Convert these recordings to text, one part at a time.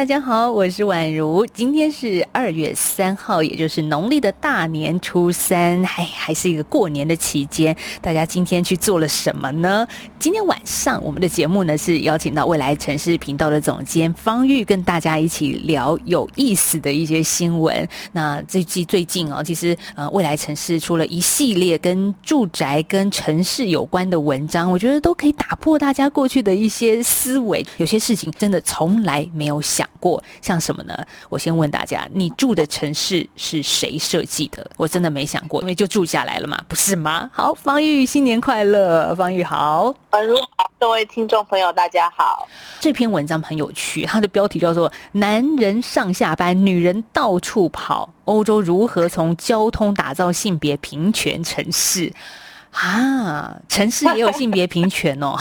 大家好，我是宛如。今天是二月三号，也就是农历的大年初三，还还是一个过年的期间。大家今天去做了什么呢？今天晚上我们的节目呢是邀请到未来城市频道的总监方玉，跟大家一起聊有意思的一些新闻。那最近最近哦，其实呃，未来城市出了一系列跟住宅、跟城市有关的文章，我觉得都可以打破大家过去的一些思维。有些事情真的从来没有想。过像什么呢？我先问大家，你住的城市是谁设计的？我真的没想过，因为就住下来了嘛，不是吗？好，方玉，新年快乐！方玉好，呃，好，各位听众朋友，大家好。这篇文章很有趣，它的标题叫做《男人上下班，女人到处跑》，欧洲如何从交通打造性别平权城市？啊，城市也有性别平权哦。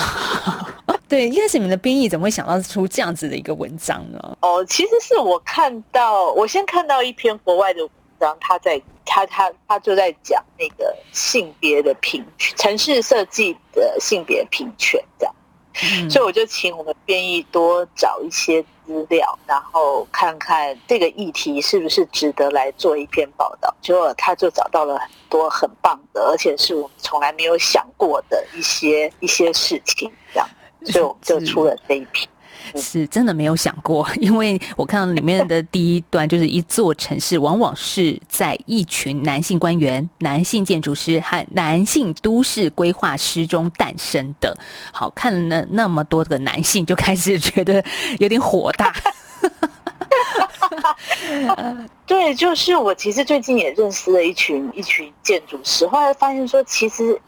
对，一开始你们的编译怎么会想到出这样子的一个文章呢？哦，其实是我看到，我先看到一篇国外的文章，他在他他他就在讲那个性别的平权，城市设计的性别平权这样，所以我就请我们编译多找一些资料，然后看看这个议题是不是值得来做一篇报道。结果他就找到了很多很棒的，而且是我们从来没有想过的一些一些事情这样。就 就出了这一篇，是真的没有想过，因为我看到里面的第一段，就是一座城市往往是在一群男性官员、男性建筑师和男性都市规划师中诞生的。好看了那么多的男性，就开始觉得有点火大。对，就是我其实最近也认识了一群一群建筑师，后来发现说，其实。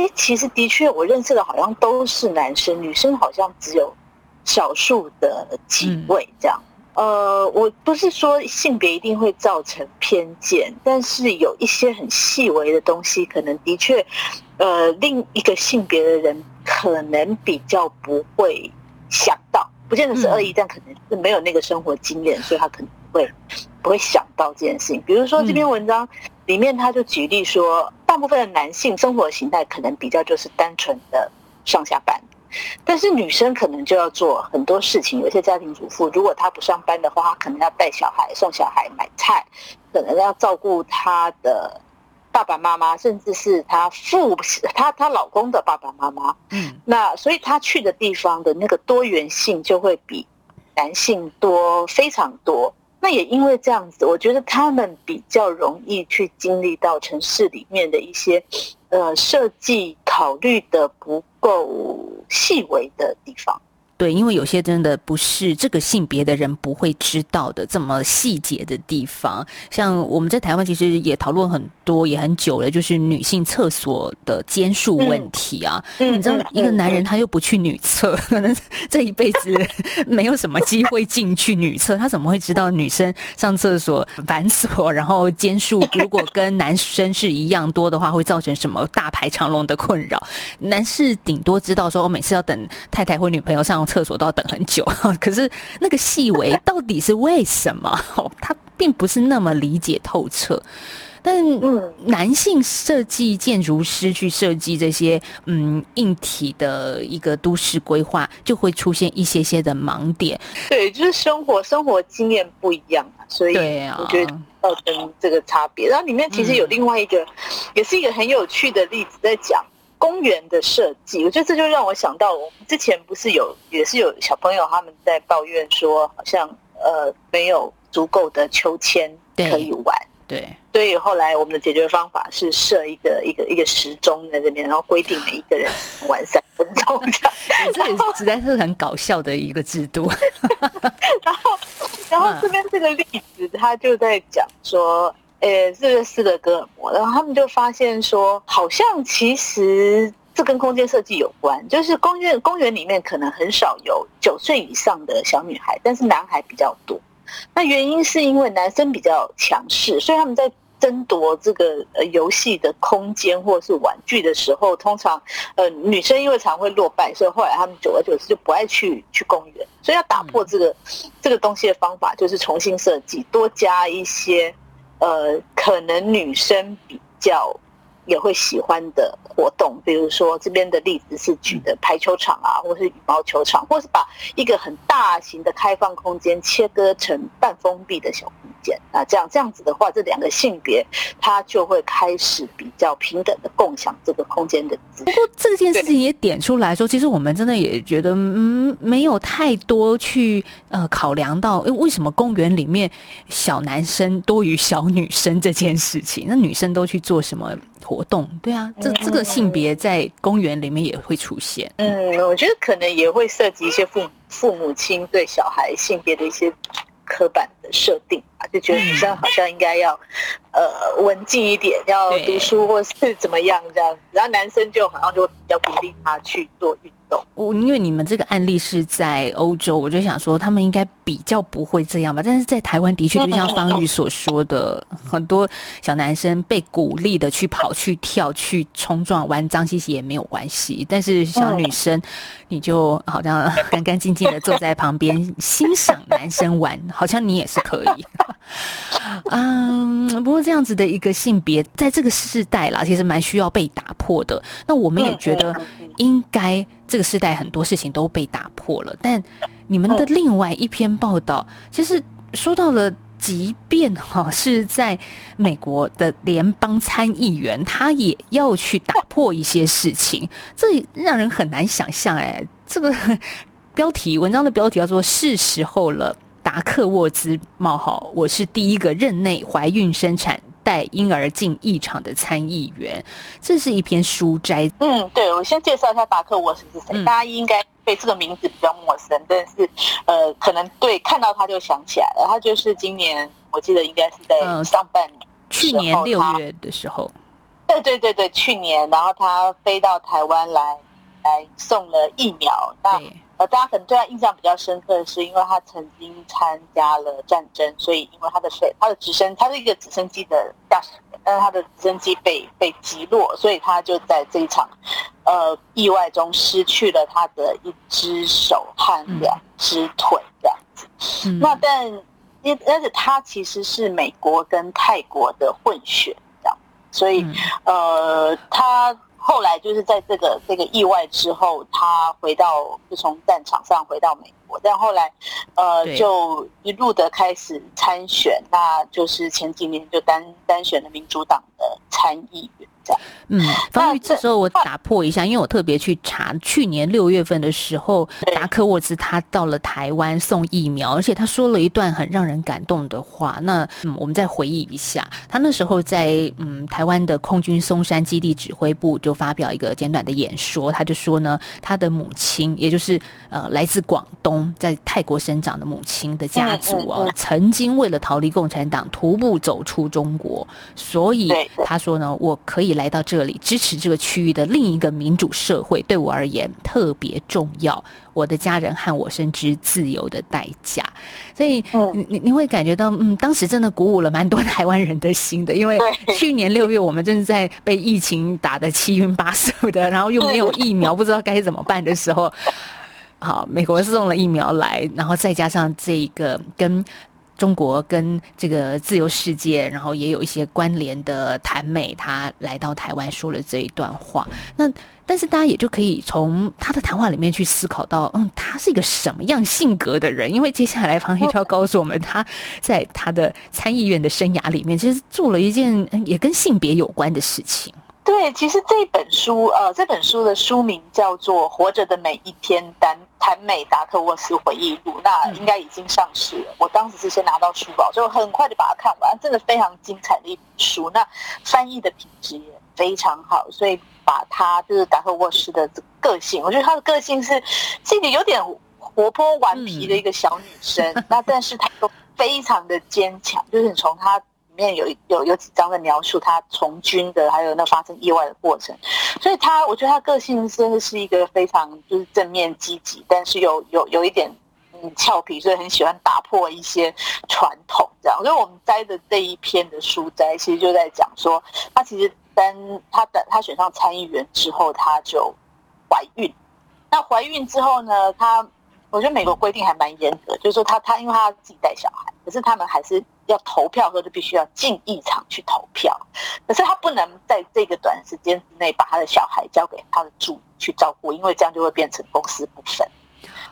哎，其实的确，我认识的好像都是男生，女生好像只有少数的几位这样。呃，我不是说性别一定会造成偏见，但是有一些很细微的东西，可能的确，呃，另一个性别的人可能比较不会想到，不见得是恶意，但可能是没有那个生活经验，所以他可能会不会想到这件事情。比如说这篇文章。里面他就举例说，大部分的男性生活形态可能比较就是单纯的上下班，但是女生可能就要做很多事情。有些家庭主妇，如果她不上班的话，她可能要带小孩、送小孩、买菜，可能要照顾她的爸爸妈妈，甚至是她父、她她老公的爸爸妈妈。嗯，那所以她去的地方的那个多元性就会比男性多非常多。那也因为这样子，我觉得他们比较容易去经历到城市里面的一些，呃，设计考虑的不够细微的地方。对，因为有些真的不是这个性别的人不会知道的这么细节的地方，像我们在台湾其实也讨论很多也很久了，就是女性厕所的间数问题啊。你知道，一个男人他又不去女厕，可能这一辈子 没有什么机会进去女厕，他怎么会知道女生上厕所繁琐，然后间数如果跟男生是一样多的话，会造成什么大排长龙的困扰？男士顶多知道说，我每次要等太太或女朋友上。厕所都要等很久，可是那个细微到底是为什么？他并不是那么理解透彻。但男性设计建筑师去设计这些嗯硬体的一个都市规划，就会出现一些些的盲点。对，就是生活生活经验不一样啊，所以我觉得造成这个差别。然后里面其实有另外一个，也是一个很有趣的例子，在讲。公园的设计，我觉得这就让我想到，我们之前不是有也是有小朋友他们在抱怨说，好像呃没有足够的秋千可以玩。对，所以后来我们的解决方法是设一个一个一个时钟在这边，然后规定每一个人玩三分钟。这也实在是很搞笑的一个制度。然后，然后这边这个例子，他就在讲说。呃，这个斯德哥尔摩，然后他们就发现说，好像其实这跟空间设计有关，就是公园公园里面可能很少有九岁以上的小女孩，但是男孩比较多。那原因是因为男生比较强势，所以他们在争夺这个呃游戏的空间或者是玩具的时候，通常呃女生因为常会落败，所以后来他们久而久之就不爱去去公园。所以要打破这个这个东西的方法，就是重新设计，多加一些呃，可能女生比较。也会喜欢的活动，比如说这边的例子是举的排球场啊，或是羽毛球场，或是把一个很大型的开放空间切割成半封闭的小空间啊，这样这样子的话，这两个性别它就会开始比较平等的共享这个空间的。不过这件事情也点出来说，其实我们真的也觉得，嗯，没有太多去呃考量到，为什么公园里面小男生多于小女生这件事情？那女生都去做什么？活动对啊，这这个性别在公园里面也会出现。嗯，我觉得可能也会涉及一些父父母亲对小孩性别的一些刻板的设定啊，就觉得女生好像应该要呃文静一点，要读书或是怎么样这样，然后男生就好像就比较鼓励他去做运动。我因为你们这个案例是在欧洲，我就想说他们应该比较不会这样吧。但是在台湾的确就像方玉所说的，很多小男生被鼓励的去跑、去跳、去冲撞，玩脏兮兮也没有关系。但是小女生，你就好像 干干净净的坐在旁边欣赏男生玩，好像你也是可以。嗯，不过这样子的一个性别，在这个世代啦，其实蛮需要被打破的。那我们也觉得应该。这个时代很多事情都被打破了，但你们的另外一篇报道，其实说到了，即便哈是在美国的联邦参议员，他也要去打破一些事情，这让人很难想象。哎，这个标题文章的标题叫做“是时候了”，达克沃兹冒号，我是第一个任内怀孕生产。带婴儿进议场的参议员，这是一篇书摘。嗯，对，我先介绍一下达克沃斯是谁。大家应该对这个名字比较陌生，但是呃，可能对看到他就想起来了。他就是今年，我记得应该是在上半年，去年六月的时候。对对对对，去年，然后他飞到台湾来，来送了疫苗。那呃，大家可能对他印象比较深刻的是，因为他曾经参加了战争，所以因为他的飞他的直升，他是一个直升机的驾驶员，但是他的直升机被被击落，所以他就在这一场呃意外中失去了他的一只手和两只腿这样子。那但因而且他其实是美国跟泰国的混血这样，所以呃他。后来就是在这个这个意外之后，他回到就从战场上回到美国，但后来，呃，就一路的开始参选，那就是前几年就单单选了民主党的参议员。嗯，方玉，这时候我打破一下，因为我特别去查，去年六月份的时候，达科沃兹他到了台湾送疫苗，而且他说了一段很让人感动的话。那嗯，我们再回忆一下，他那时候在嗯台湾的空军松山基地指挥部就发表一个简短的演说，他就说呢，他的母亲，也就是呃来自广东在泰国生长的母亲的家族啊，曾经为了逃离共产党徒步走出中国，所以他说呢，我可以来到这里支持这个区域的另一个民主社会，对我而言特别重要。我的家人和我深知自由的代价，所以你你你会感觉到，嗯，当时真的鼓舞了蛮多台湾人的心的。因为去年六月，我们正是在被疫情打得七晕八素的，然后又没有疫苗，不知道该怎么办的时候，好，美国送了疫苗来，然后再加上这一个跟。中国跟这个自由世界，然后也有一些关联的谭美，他来到台湾说了这一段话。那但是大家也就可以从他的谈话里面去思考到，嗯，他是一个什么样性格的人？因为接下来方一就要告诉我们，他在他的参议院的生涯里面，其实做了一件也跟性别有关的事情。对，其实这本书，呃，这本书的书名叫做《活着的每一天》，丹谭美达克沃斯回忆录，那应该已经上市了。我当时是先拿到书包，就很快就把它看完，真的非常精彩的一本书。那翻译的品质也非常好，所以把他就是达克沃斯的个性，我觉得他的个性是这个有点活泼顽皮的一个小女生，那但是她都非常的坚强，就是你从她。面有有有几章的描述他从军的，还有那发生意外的过程，所以他我觉得他个性真的是一个非常就是正面积极，但是有有有一点嗯俏皮，所以很喜欢打破一些传统这样。所以我们摘的这一篇的书摘，其实就在讲说，他其实当他的他选上参议员之后，他就怀孕。那怀孕之后呢，他我觉得美国规定还蛮严格，就是说他他因为他自己带小孩，可是他们还是要投票的时候就必须要进议场去投票，可是他不能在这个短时间之内把他的小孩交给他的助理去照顾，因为这样就会变成公私不分，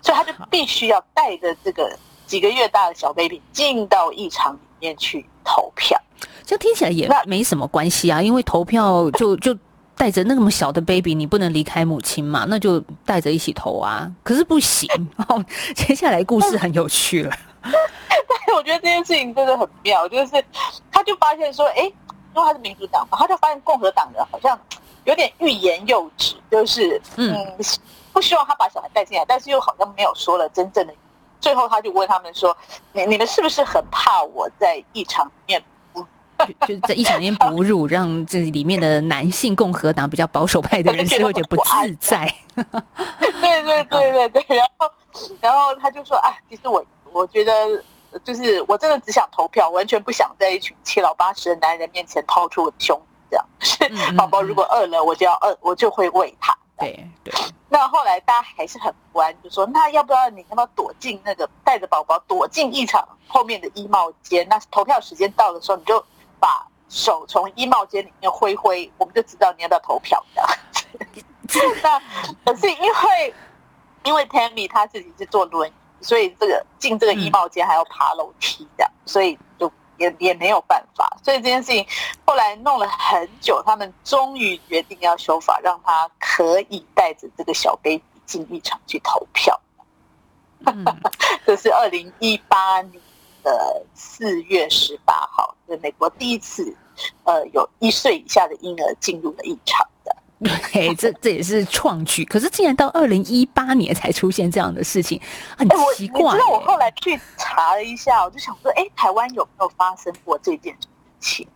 所以他就必须要带着这个几个月大的小 baby 进到议场里面去投票。这听起来也没什么关系啊，因为投票就就。带着那么小的 baby，你不能离开母亲嘛？那就带着一起投啊。可是不行。哦，接下来故事很有趣了。对，我觉得这件事情真的很妙，就是他就发现说，哎，因为他是民主党嘛，他就发现共和党人好像有点欲言又止，就是嗯，不希望他把小孩带进来，但是又好像没有说了真正的。最后他就问他们说，你你们是不是很怕我在一场里面？就是在一场面哺乳，让这里面的男性共和党比较保守派的人 士会觉得不自在。对对对对对，然后然后他就说啊，其实我我觉得就是我真的只想投票，完全不想在一群七老八十的男人面前掏出我的胸，这样。是宝宝如果饿了，我就要饿，我就会喂他。对对。那后来大家还是很不安，就说那要不要你要不要躲进那个带着宝宝躲进一场后面的衣帽间？那投票时间到的时候，你就。把手从衣帽间里面挥挥，我们就知道你要不要投票这样。那可是因为因为 Tammy 他自己是坐轮椅，所以这个进这个衣帽间还要爬楼梯的，所以就也也没有办法。所以这件事情后来弄了很久，他们终于决定要修法，让他可以带着这个小 baby 进一场去投票。这是二零一八年。的四月十八号，是美国第一次，呃，有一岁以下的婴儿进入了一场的。对，这这也是创举。可是竟然到二零一八年才出现这样的事情，很奇怪。你知道我后来去查了一下，我就想说，哎，台湾有没有发生过这件事情？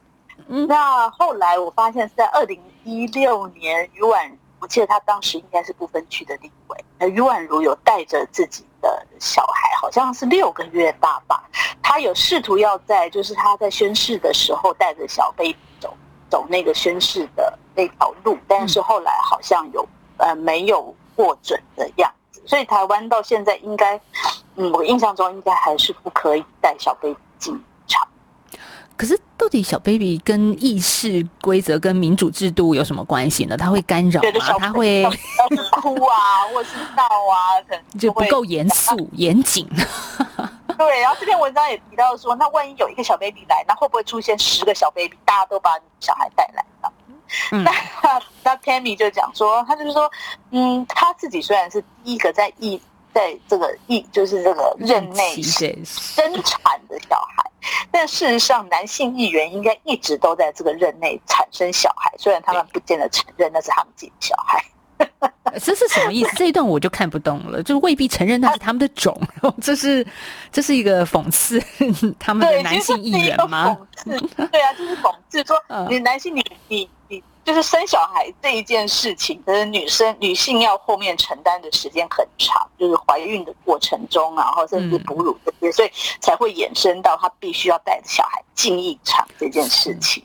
那后来我发现是在二零一六年，余婉，我记得他当时应该是不分区的立委，那余婉如有带着自己。的小孩好像是六个月大吧，他有试图要在就是他在宣誓的时候带着小 baby 走走那个宣誓的那条路，但是后来好像有呃没有获准的样子，所以台湾到现在应该，嗯，我印象中应该还是不可以带小 baby 进场。可是，到底小 baby 跟议事规则、跟民主制度有什么关系呢？他会干扰吗？他会哭啊，或是闹啊，可能就不够严肃、严谨。对，然后这篇文章也提到说，那万一有一个小 baby 来，那会不会出现十个小 baby，大家都把小孩带来了？那那 Tammy 就讲说，他就是说，嗯，他自己虽然是第一个在议。在这个疫就是这个任内生产的小孩，但事实上，男性议员应该一直都在这个任内产生小孩，虽然他们不见得承认那是他们自己的小孩。这是什么意思？这一段我就看不懂了，就未必承认那是他们的种，这是这是一个讽刺 他们的男性议员吗？对啊，就是讽刺说你男性你你你。就是生小孩这一件事情，可是女生女性要后面承担的时间很长，就是怀孕的过程中，然后甚至哺乳这些，所以才会衍生到她必须要带着小孩进一场这件事情。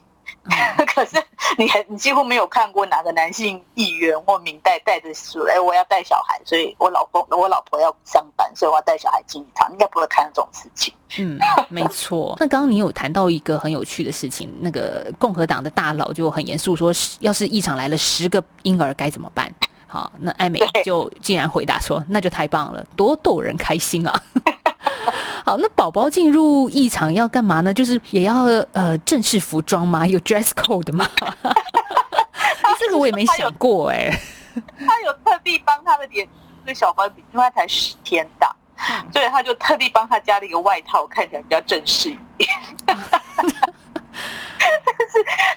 可是你还你几乎没有看过哪个男性议员或明代带着说，哎，我要带小孩，所以我老公我老婆要上班，所以我要带小孩进一场，应该不会看这种事情。嗯，没错。那刚刚你有谈到一个很有趣的事情，那个共和党的大佬就很严肃说，要是一场来了十个婴儿该怎么办？好，那艾美就竟然回答说，那就太棒了，多逗人开心啊！好，那宝宝进入异场要干嘛呢？就是也要呃正式服装吗？有 dress code 吗？这个我也没想过哎。他有特地帮他的脸这个小 baby，，因为他才十天大，所以他就特地帮他加了一个外套，看起来比较正式一点。但是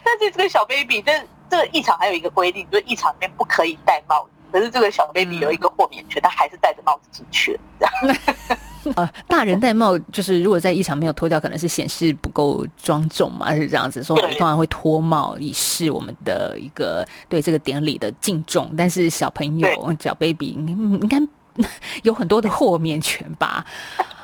但是这个小 baby，但这个异场还有一个规定，就是异场里面不可以戴帽子。可是这个小 baby 有一个豁免权，他还是戴着帽子进去了。这样。呃，大人戴帽就是如果在一场没有脱掉，可能是显示不够庄重嘛，是这样子。所以通常会脱帽以示我们的一个对这个典礼的敬重。但是小朋友小 baby 应该 有很多的豁免权吧？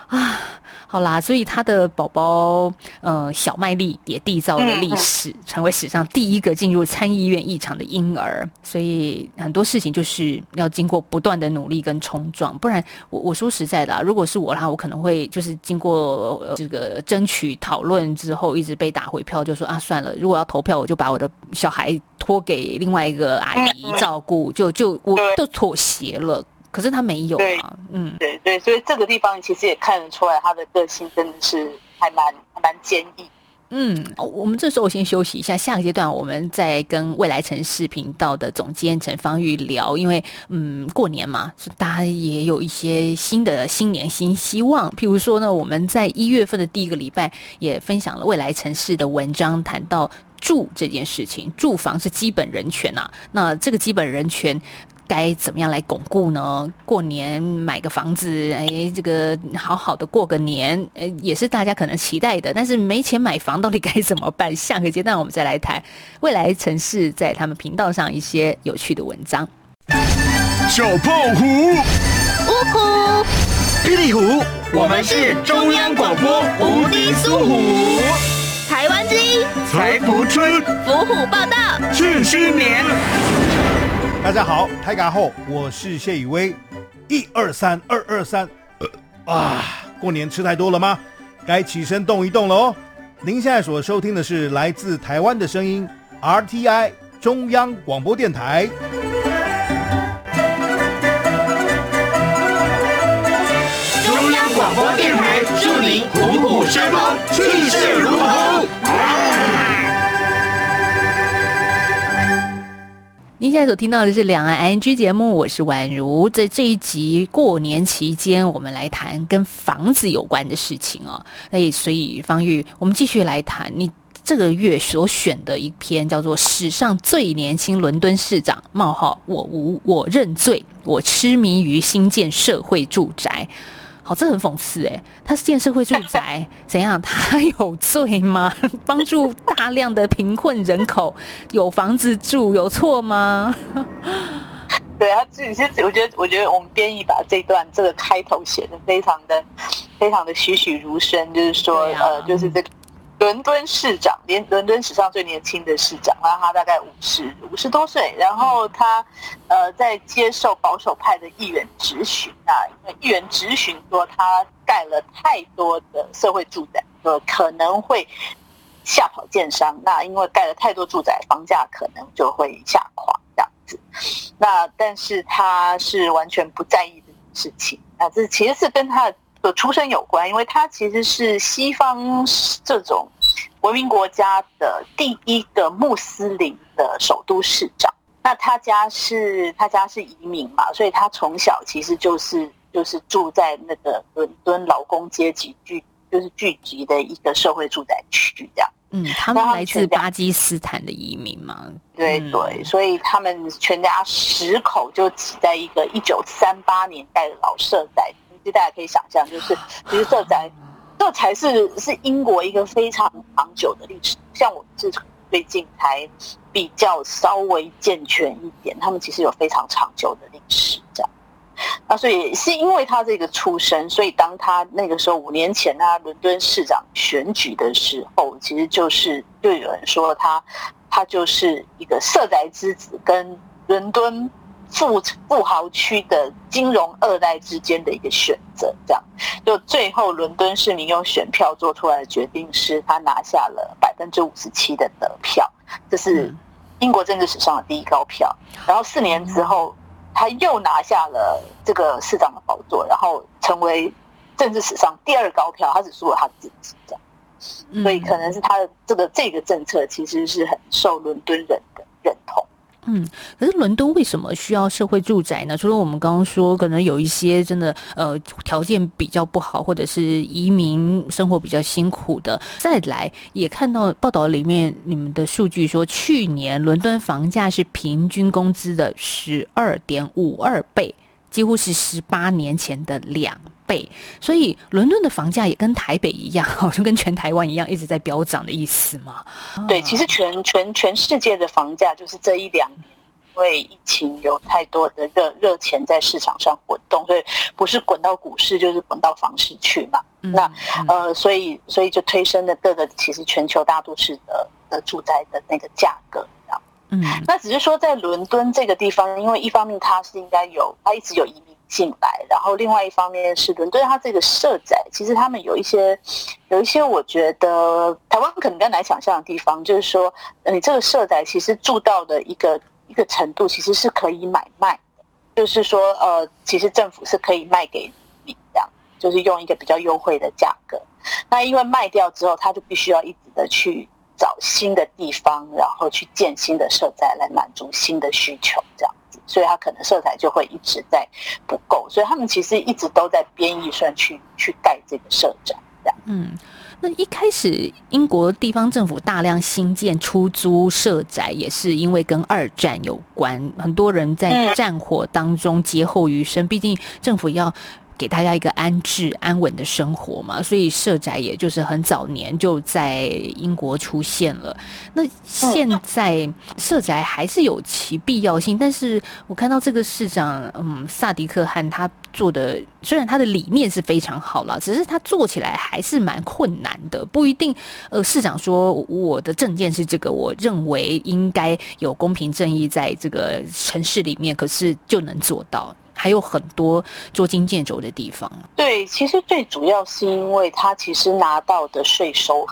啊，好啦，所以他的宝宝，呃，小麦粒也缔造了历史，成为史上第一个进入参议院议场的婴儿。所以很多事情就是要经过不断的努力跟冲撞，不然我我说实在的，如果是我的话，我可能会就是经过这个争取讨论之后，一直被打回票，就说啊，算了，如果要投票，我就把我的小孩托给另外一个阿姨照顾，就就我都妥协了。可是他没有啊，嗯，对对，所以这个地方其实也看得出来，他的个性真的是还蛮蛮坚毅。嗯，我们这时候先休息一下，下个阶段我们再跟未来城市频道的总监陈方玉聊，因为嗯，过年嘛，大家也有一些新的新年新希望。譬如说呢，我们在一月份的第一个礼拜也分享了未来城市的文章，谈到住这件事情，住房是基本人权呐。那这个基本人权。该怎么样来巩固呢？过年买个房子，哎，这个好好的过个年，呃，也是大家可能期待的。但是没钱买房，到底该怎么办？下个阶段我们再来谈未来城市在他们频道上一些有趣的文章。小胖虎，呜呼，霹雳虎，我们是中央广播无敌苏虎，台湾之音，财福春，伏虎报道，庆新年。大家好，台港后，我是谢宇威，一二三，二二三，啊，过年吃太多了吗？该起身动一动了哦。您现在所收听的是来自台湾的声音，RTI 中央广播电台。中央广播电台祝您虎虎生风，气势如虹。您现在所听到的是两岸 ING 节目，我是宛如。在这一集过年期间，我们来谈跟房子有关的事情哦。那所以方玉，我们继续来谈你这个月所选的一篇，叫做《史上最年轻伦敦市长：冒号我无我认罪，我痴迷于新建社会住宅》。好，这很讽刺哎！他是建社会住宅，怎样？他有罪吗？帮助大量的贫困人口有房子住，有错吗？对啊，自己是我觉得，我觉得我们编译把这段这个开头写的非常的、非常的栩栩如生，就是说，呃，就是这个。伦敦市长，连伦敦史上最年轻的市长，然后他大概五十五十多岁，然后他呃在接受保守派的议员质询啊，因为议员质询说他盖了太多的社会住宅，呃可能会吓跑建商，那因为盖了太多住宅，房价可能就会下滑这样子，那但是他是完全不在意这件事情，那，这其实是跟他的。出身有关，因为他其实是西方这种文明国家的第一个穆斯林的首都市长。那他家是他家是移民嘛，所以他从小其实就是就是住在那个伦敦劳工阶级聚就是聚集的一个社会住宅区这样。嗯，他们来自巴基斯坦的移民嘛？对对，所以他们全家十口就挤在一个一九三八年代的老社宅。其实大家可以想象，就是其实这才这才是是英国一个非常长久的历史。像我们是最近才比较稍微健全一点，他们其实有非常长久的历史。这样，那所以是因为他这个出身，所以当他那个时候五年前他伦敦市长选举的时候，其实就是就有人说他他就是一个色宅之子，跟伦敦。富富豪区的金融二代之间的一个选择，这样就最后伦敦市民用选票做出来的决定是，他拿下了百分之五十七的得票，这是英国政治史上的第一高票。然后四年之后，他又拿下了这个市长的宝座，然后成为政治史上第二高票，他只输了他自己，这样。所以可能是他的这个这个政策其实是很受伦敦人的认同。嗯，可是伦敦为什么需要社会住宅呢？除了我们刚刚说，可能有一些真的呃条件比较不好，或者是移民生活比较辛苦的，再来也看到报道里面你们的数据说，去年伦敦房价是平均工资的十二点五二倍，几乎是十八年前的两倍，所以伦敦的房价也跟台北一样，好像跟全台湾一样一直在飙涨的意思嘛？对，其实全全全世界的房价就是这一两年因为疫情有太多的热热钱在市场上滚动，所以不是滚到股市就是滚到房市去嘛。那呃，所以所以就推升了各个其实全球大都市的的住宅的那个价格。嗯，那只是说在伦敦这个地方，因为一方面它是应该有，它一直有移民进来，然后另外一方面是伦敦它这个社宅，其实他们有一些有一些，我觉得台湾可能更难想象的地方，就是说你这个社宅其实住到的一个一个程度，其实是可以买卖的，就是说呃，其实政府是可以卖给你这样，就是用一个比较优惠的价格。那因为卖掉之后，他就必须要一直的去。找新的地方，然后去建新的社宅来满足新的需求，这样子，所以他可能社宅就会一直在不够，所以他们其实一直都在编预算去去盖这个社宅，这样。嗯，那一开始英国地方政府大量新建出租社宅，也是因为跟二战有关，很多人在战火当中劫后余生，毕竟政府要。给大家一个安置、安稳的生活嘛，所以社宅也就是很早年就在英国出现了。那现在社宅还是有其必要性，但是我看到这个市长，嗯，萨迪克汗他做的，虽然他的理念是非常好了，只是他做起来还是蛮困难的，不一定。呃，市长说我的证件是这个，我认为应该有公平正义在这个城市里面，可是就能做到。还有很多捉襟见肘的地方。对，其实最主要是因为他其实拿到的税收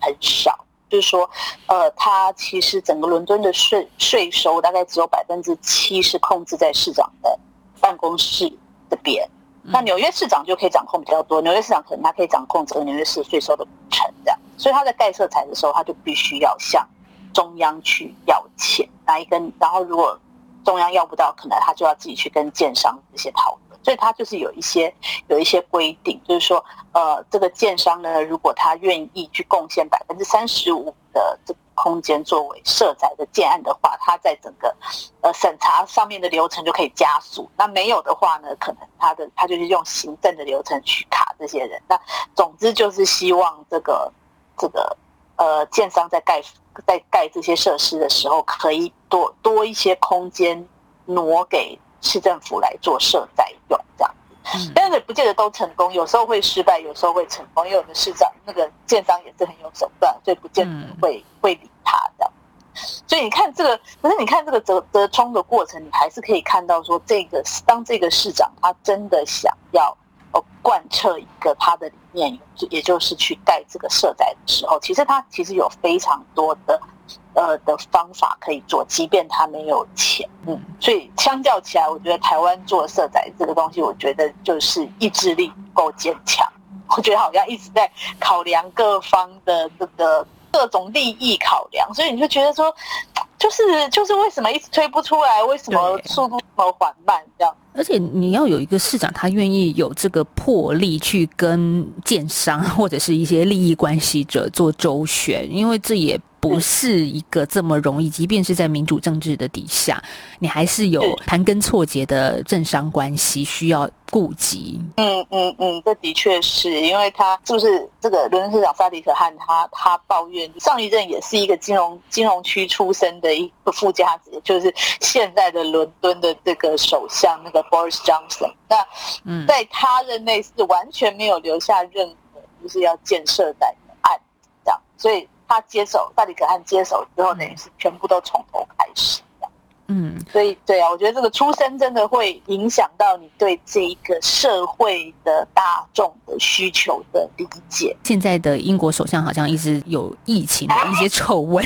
很少，就是说，呃，他其实整个伦敦的税税收大概只有百分之七是控制在市长的办公室这边。那纽约市长就可以掌控比较多，纽约市长可能他可以掌控整个纽约市税收的成这样。所以他在盖色彩的时候，他就必须要向中央去要钱，拿一根，然后如果。中央要不到，可能他就要自己去跟建商这些讨论，所以他就是有一些有一些规定，就是说，呃，这个建商呢，如果他愿意去贡献百分之三十五的这个空间作为设宅的建案的话，他在整个呃审查上面的流程就可以加速。那没有的话呢，可能他的他就是用行政的流程去卡这些人。那总之就是希望这个这个呃建商在盖。在盖这些设施的时候，可以多多一些空间挪给市政府来做设在用，这样子。但是不见得都成功，有时候会失败，有时候会成功。因为有的市长那个建商也是很有手段，所以不见得会会理他的。所以你看这个，可是你看这个折折冲的过程，你还是可以看到说，这个当这个市长他真的想要。贯彻一个他的理念，也就是去盖这个社宅的时候，其实他其实有非常多的呃的方法可以做，即便他没有钱，嗯，所以相较起来，我觉得台湾做社宅这个东西，我觉得就是意志力不够坚强，我觉得好像一直在考量各方的这个各种利益考量，所以你就觉得说，就是就是为什么一直推不出来，为什么速度这么缓慢这样。而且你要有一个市长，他愿意有这个魄力去跟建商或者是一些利益关系者做周旋，因为这也。不是一个这么容易，即便是在民主政治的底下，你还是有盘根错节的政商关系需要顾及。嗯嗯嗯，这的确是因为他就是这个伦敦市长萨迪可汗，他他抱怨上一任也是一个金融金融区出身的一个富家子，就是现在的伦敦的这个首相那个 Boris Johnson。那在他任内是完全没有留下任何就是要建设的案，这样，所以。他接手，大理可汗接手之后，等于是全部都从头开始嗯，所以对啊，我觉得这个出身真的会影响到你对这一个社会的大众的需求的理解。现在的英国首相好像一直有疫情的一些丑闻，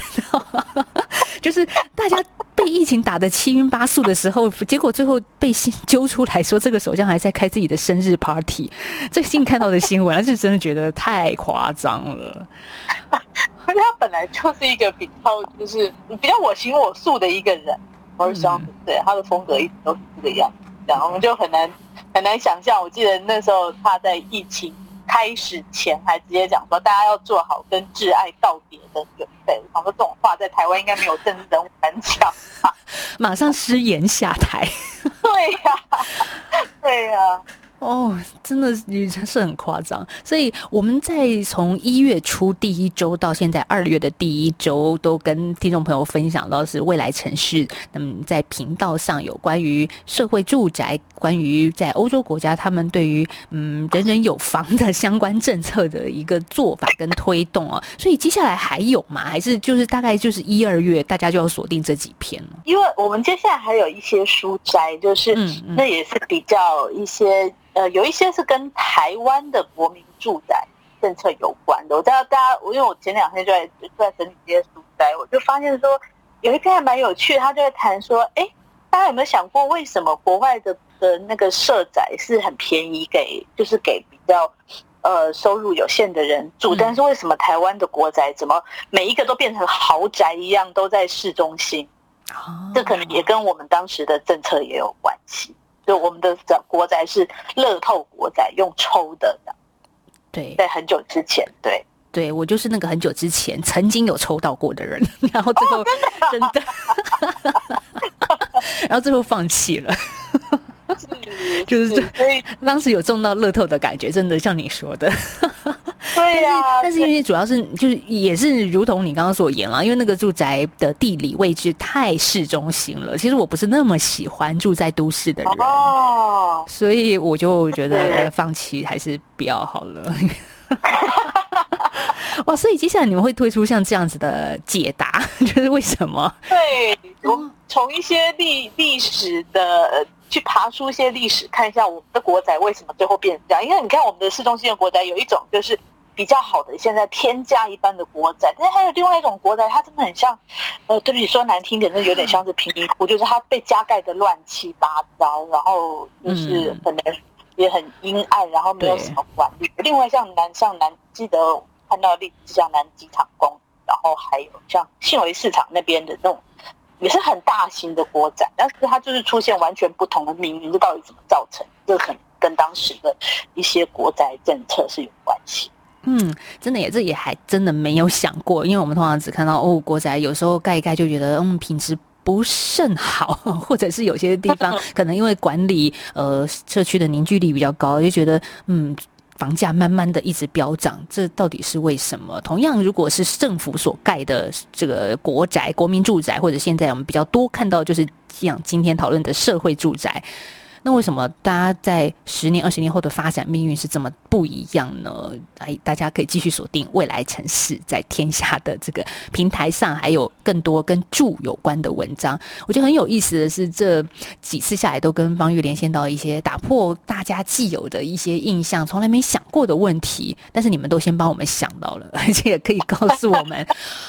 就是大家被疫情打得七晕八素的时候，结果最后被揪出来说，这个首相还在开自己的生日 party。最近看到的新闻，是真的觉得太夸张了。而且他本来就是一个比较就是比较我行我素的一个人，对他的风格一直都是这个样子，这样我们就很难很难想象。我记得那时候他在疫情开始前还直接讲说，大家要做好跟挚爱告别的准备。我说这种话在台湾应该没有政治人物敢讲，马上失言下台。对呀，对呀。哦，真的是是很夸张。所以我们在从一月初第一周到现在二月的第一周，都跟听众朋友分享到是未来城市，那么，在频道上有关于社会住宅，关于在欧洲国家他们对于嗯人人有房的相关政策的一个做法跟推动啊。所以接下来还有吗？还是就是大概就是一二月大家就要锁定这几篇了？因为我们接下来还有一些书斋，就是那也是比较一些。呃，有一些是跟台湾的国民住宅政策有关的。我知道大家，因为我前两天就在就在整理这些书斋，我就发现说有一篇还蛮有趣，他就在谈说，哎，大家有没有想过，为什么国外的的那个社宅是很便宜，给就是给比较呃收入有限的人住，但是为什么台湾的国宅怎么每一个都变成豪宅一样，都在市中心？这可能也跟我们当时的政策也有关系。就我们的国宅是乐透国宅，用抽的。对，在很久之前，对，对我就是那个很久之前曾经有抽到过的人，然后最后真的，然后最后放弃了。就是 当时有中到乐透的感觉，真的像你说的。对呀，但是因为主要是就是也是如同你刚刚所言啊，因为那个住宅的地理位置太市中心了。其实我不是那么喜欢住在都市的人，哦，所以我就觉得放弃还是比较好了。哇，所以接下来你们会推出像这样子的解答，就是为什么？对，我从一些历历史的。去爬出一些历史，看一下我们的国宅为什么最后变成这样。因为你看我们的市中心的国宅，有一种就是比较好的，现在天价一般的国宅，但是还有另外一种国宅，它真的很像，呃，对不起，说难听点，那有点像是贫民窟，就是它被加盖的乱七八糟，然后就是可能也很阴暗，然后没有什么管理。另外像南像南，记得看到例子像南机场宫，然后还有像信维市场那边的那种。也是很大型的国展，但是它就是出现完全不同的命运，这到底怎么造成？这很跟当时的一些国宅政策是有关系。嗯，真的也这也还真的没有想过，因为我们通常只看到哦国宅有时候盖一盖就觉得嗯品质不甚好，或者是有些地方可能因为管理呃社区的凝聚力比较高，就觉得嗯。房价慢慢的一直飙涨，这到底是为什么？同样，如果是政府所盖的这个国宅、国民住宅，或者现在我们比较多看到，就是像今天讨论的社会住宅。那为什么大家在十年、二十年后的发展命运是这么不一样呢？哎，大家可以继续锁定未来城市在天下的这个平台上，还有更多跟住有关的文章。我觉得很有意思的是，这几次下来都跟方玉连线到一些打破大家既有的一些印象，从来没想过的问题。但是你们都先帮我们想到了，而且也可以告诉我们，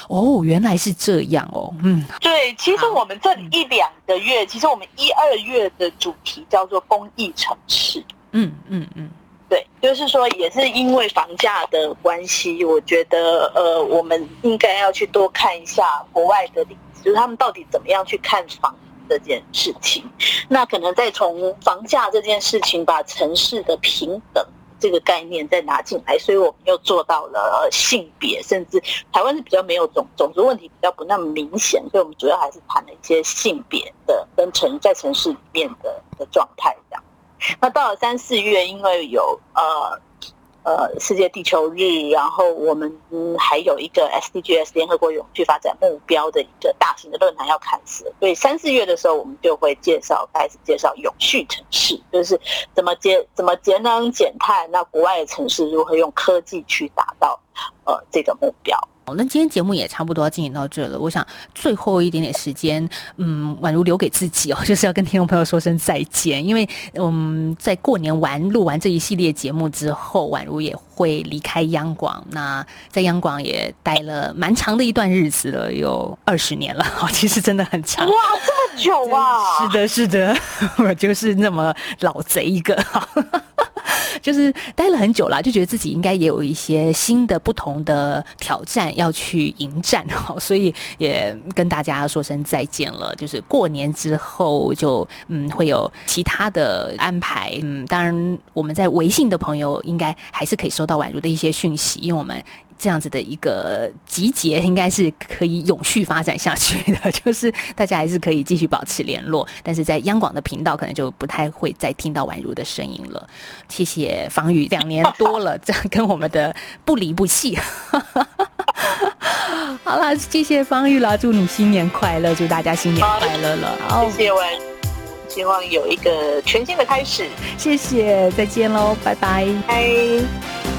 哦，原来是这样哦。嗯，对，其实我们这一两个月，其实我们一二月的主题叫。叫做公益城市，嗯嗯嗯，对，就是说也是因为房价的关系，我觉得呃，我们应该要去多看一下国外的例子，就是他们到底怎么样去看房这件事情。那可能再从房价这件事情，把城市的平等这个概念再拿进来，所以我们又做到了性别，甚至台湾是比较没有种种族问题比较不那么明显，所以我们主要还是谈了一些性别的跟城在城市里面的的。状态这样，那到了三四月，因为有呃呃世界地球日，然后我们还有一个 SDGs 联合国永续发展目标的一个大型的论坛要开始，所以三四月的时候，我们就会介绍开始介绍永续城市，就是怎么节怎么节能减碳，那国外的城市如何用科技去达到呃这个目标。好，那今天节目也差不多要进行到这了。我想最后一点点时间，嗯，宛如留给自己哦，就是要跟听众朋友说声再见。因为嗯，在过年完录完这一系列节目之后，宛如也会离开央广。那在央广也待了蛮长的一段日子了，有二十年了。哦，其实真的很长哇，这么久啊！是的，是的，我就是那么老贼一个。就是待了很久了，就觉得自己应该也有一些新的、不同的挑战要去迎战哈，所以也跟大家说声再见了。就是过年之后就嗯会有其他的安排，嗯，当然我们在微信的朋友应该还是可以收到宛如的一些讯息，因为我们这样子的一个集结，应该是可以永续发展下去的，就是大家还是可以继续保持联络，但是在央广的频道可能就不太会再听到宛如的声音了。谢谢方宇，两年多了，这样跟我们的 不离不弃。好啦，谢谢方玉啦，祝你新年快乐，祝大家新年快乐了。好，谢谢完，希望有一个全新的开始。谢谢，再见喽，拜拜。拜。